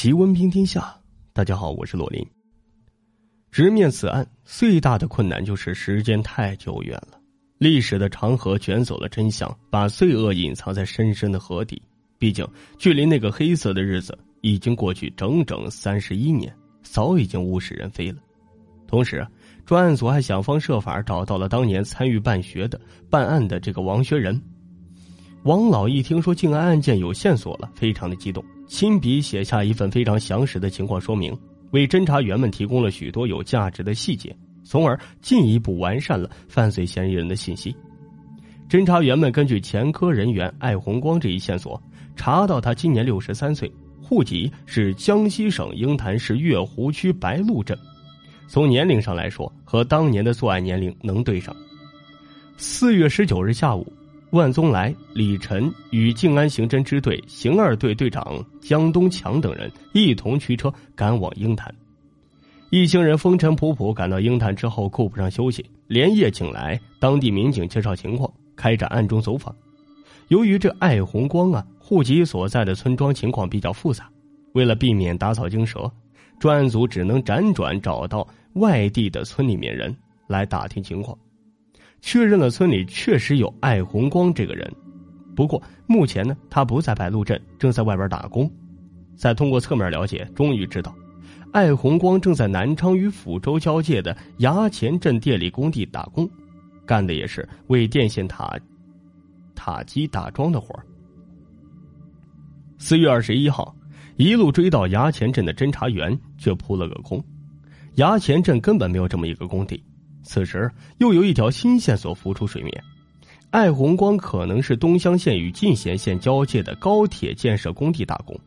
奇闻平天下，大家好，我是罗林。直面此案，最大的困难就是时间太久远了，历史的长河卷走了真相，把罪恶隐藏在深深的河底。毕竟，距离那个黑色的日子已经过去整整三十一年，早已经物是人非了。同时，专案组还想方设法找到了当年参与办学的、办案的这个王学仁。王老一听说静安案件有线索了，非常的激动。亲笔写下一份非常详实的情况说明，为侦查员们提供了许多有价值的细节，从而进一步完善了犯罪嫌疑人的信息。侦查员们根据前科人员艾红光这一线索，查到他今年六十三岁，户籍是江西省鹰潭市月湖区白鹿镇。从年龄上来说，和当年的作案年龄能对上。四月十九日下午。万宗来、李晨与静安刑侦支队刑二队队长江东强等人一同驱车赶往鹰潭。一行人风尘仆仆赶到鹰潭之后，顾不上休息，连夜请来当地民警介绍情况，开展暗中走访。由于这艾红光啊，户籍所在的村庄情况比较复杂，为了避免打草惊蛇，专案组只能辗转找到外地的村里面人来打听情况。确认了村里确实有艾红光这个人，不过目前呢，他不在白鹿镇，正在外边打工。再通过侧面了解，终于知道，艾红光正在南昌与抚州交界的衙前镇电力工地打工，干的也是为电线塔塔基打桩的活四月二十一号，一路追到衙前镇的侦查员却扑了个空，衙前镇根本没有这么一个工地。此时又有一条新线索浮出水面，艾红光可能是东乡县与进贤县交界的高铁建设工地打工。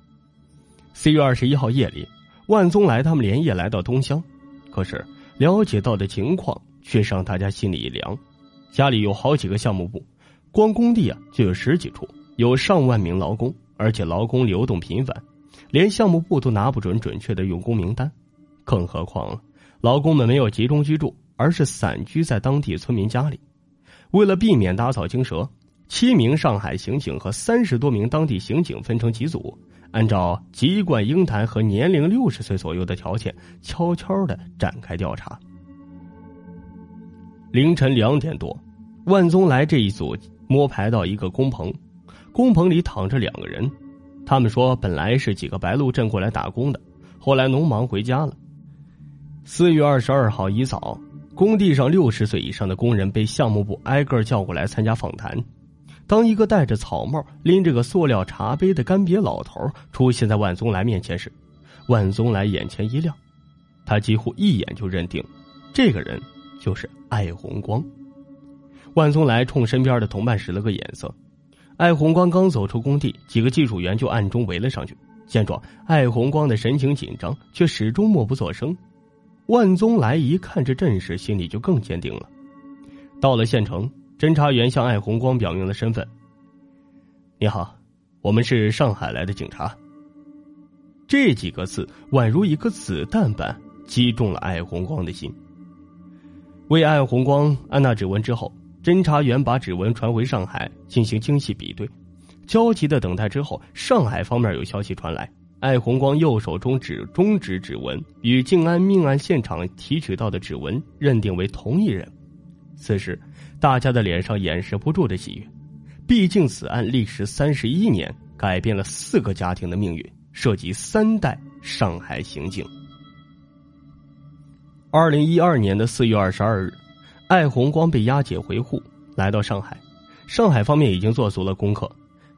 四月二十一号夜里，万宗来他们连夜来到东乡，可是了解到的情况却让大家心里一凉。家里有好几个项目部，光工地啊就有十几处，有上万名劳工，而且劳工流动频繁，连项目部都拿不准准确的用工名单，更何况劳工们没有集中居住。而是散居在当地村民家里。为了避免打草惊蛇，七名上海刑警和三十多名当地刑警分成几组，按照籍贯鹰潭和年龄六十岁左右的条件，悄悄的展开调查。凌晨两点多，万宗来这一组摸排到一个工棚，工棚里躺着两个人。他们说，本来是几个白鹿镇过来打工的，后来农忙回家了。四月二十二号一早。工地上六十岁以上的工人被项目部挨个叫过来参加访谈。当一个戴着草帽、拎着个塑料茶杯的干瘪老头出现在万宗来面前时，万宗来眼前一亮，他几乎一眼就认定，这个人就是艾红光。万宗来冲身边的同伴使了个眼色，艾红光刚走出工地，几个技术员就暗中围了上去。见状，艾红光的神情紧张，却始终默不作声。万宗来一看这阵势，心里就更坚定了。到了县城，侦查员向艾红光表明了身份：“你好，我们是上海来的警察。”这几个字宛如一颗子弹般击中了艾红光的心。为艾红光按捺指纹之后，侦查员把指纹传回上海进行精细比对。焦急的等待之后，上海方面有消息传来。艾红光右手中指中指指纹与静安命案现场提取到的指纹认定为同一人，此时大家的脸上掩饰不住的喜悦，毕竟此案历时三十一年，改变了四个家庭的命运，涉及三代上海刑警。二零一二年的四月二十二日，艾红光被押解回沪，来到上海，上海方面已经做足了功课。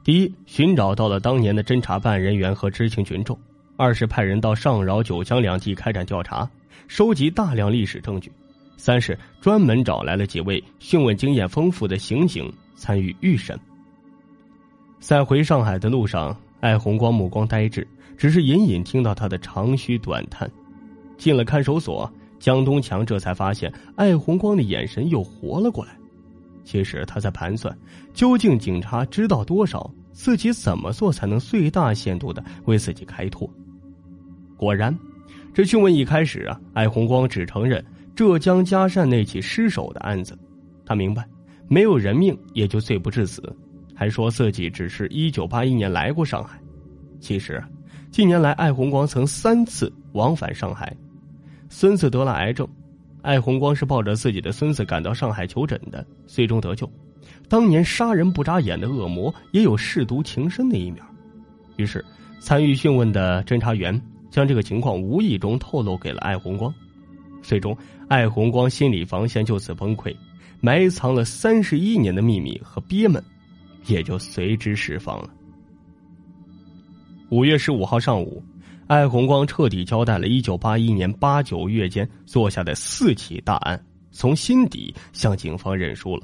第一，寻找到了当年的侦查办案人员和知情群众；二是派人到上饶、九江两地开展调查，收集大量历史证据；三是专门找来了几位讯问经验丰富的刑警参与预审。在回上海的路上，艾红光目光呆滞，只是隐隐听到他的长吁短叹。进了看守所，江东强这才发现艾红光的眼神又活了过来。其实他在盘算，究竟警察知道多少，自己怎么做才能最大限度的为自己开脱？果然，这讯问一开始啊，艾红光只承认浙江嘉善那起失手的案子，他明白没有人命也就罪不至死，还说自己只是一九八一年来过上海。其实，近年来艾红光曾三次往返上海，孙子得了癌症，艾红光是抱着自己的孙子赶到上海求诊的，最终得救。当年杀人不眨眼的恶魔也有舐犊情深的一面，于是参与讯问的侦查员将这个情况无意中透露给了艾红光，最终艾红光心理防线就此崩溃，埋藏了三十一年的秘密和憋闷也就随之释放了。五月十五号上午，艾红光彻底交代了1981年八九月间做下的四起大案，从心底向警方认输了。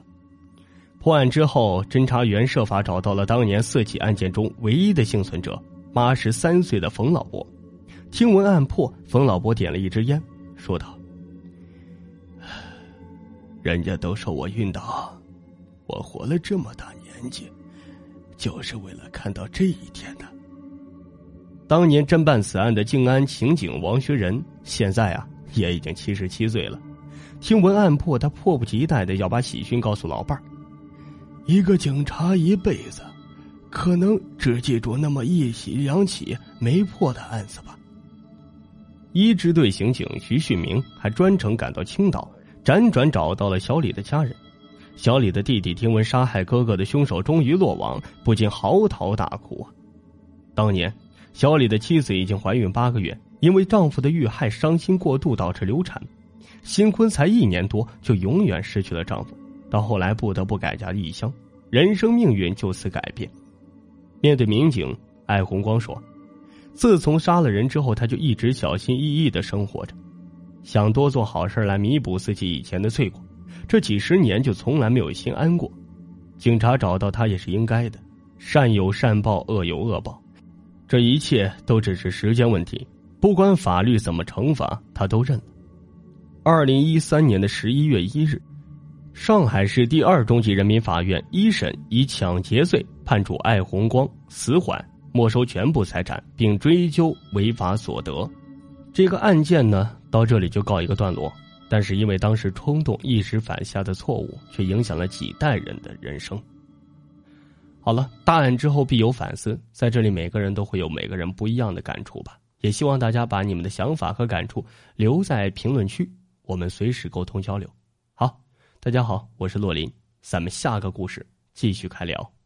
破案之后，侦查员设法找到了当年四起案件中唯一的幸存者——八十三岁的冯老伯。听闻案破，冯老伯点了一支烟，说道：“人家都说我运道，我活了这么大年纪，就是为了看到这一天的。”当年侦办此案的静安刑警王学仁，现在啊也已经七十七岁了。听闻案破，他迫不及待的要把喜讯告诉老伴儿。一个警察一辈子，可能只记住那么一起两起没破的案子吧。一支队刑警徐旭明还专程赶到青岛，辗转找到了小李的家人。小李的弟弟听闻杀害哥哥的凶手终于落网，不禁嚎啕大哭！当年。小李的妻子已经怀孕八个月，因为丈夫的遇害伤心过度导致流产，新婚才一年多就永远失去了丈夫，到后来不得不改嫁异乡，人生命运就此改变。面对民警，艾红光说：“自从杀了人之后，他就一直小心翼翼的生活着，想多做好事来弥补自己以前的罪过，这几十年就从来没有心安过。警察找到他也是应该的，善有善报，恶有恶报。”这一切都只是时间问题，不管法律怎么惩罚，他都认了。二零一三年的十一月一日，上海市第二中级人民法院一审以抢劫罪判处艾红光死缓，没收全部财产，并追究违法所得。这个案件呢，到这里就告一个段落。但是因为当时冲动一时犯下的错误，却影响了几代人的人生。好了，大案之后必有反思，在这里每个人都会有每个人不一样的感触吧。也希望大家把你们的想法和感触留在评论区，我们随时沟通交流。好，大家好，我是洛林，咱们下个故事继续开聊。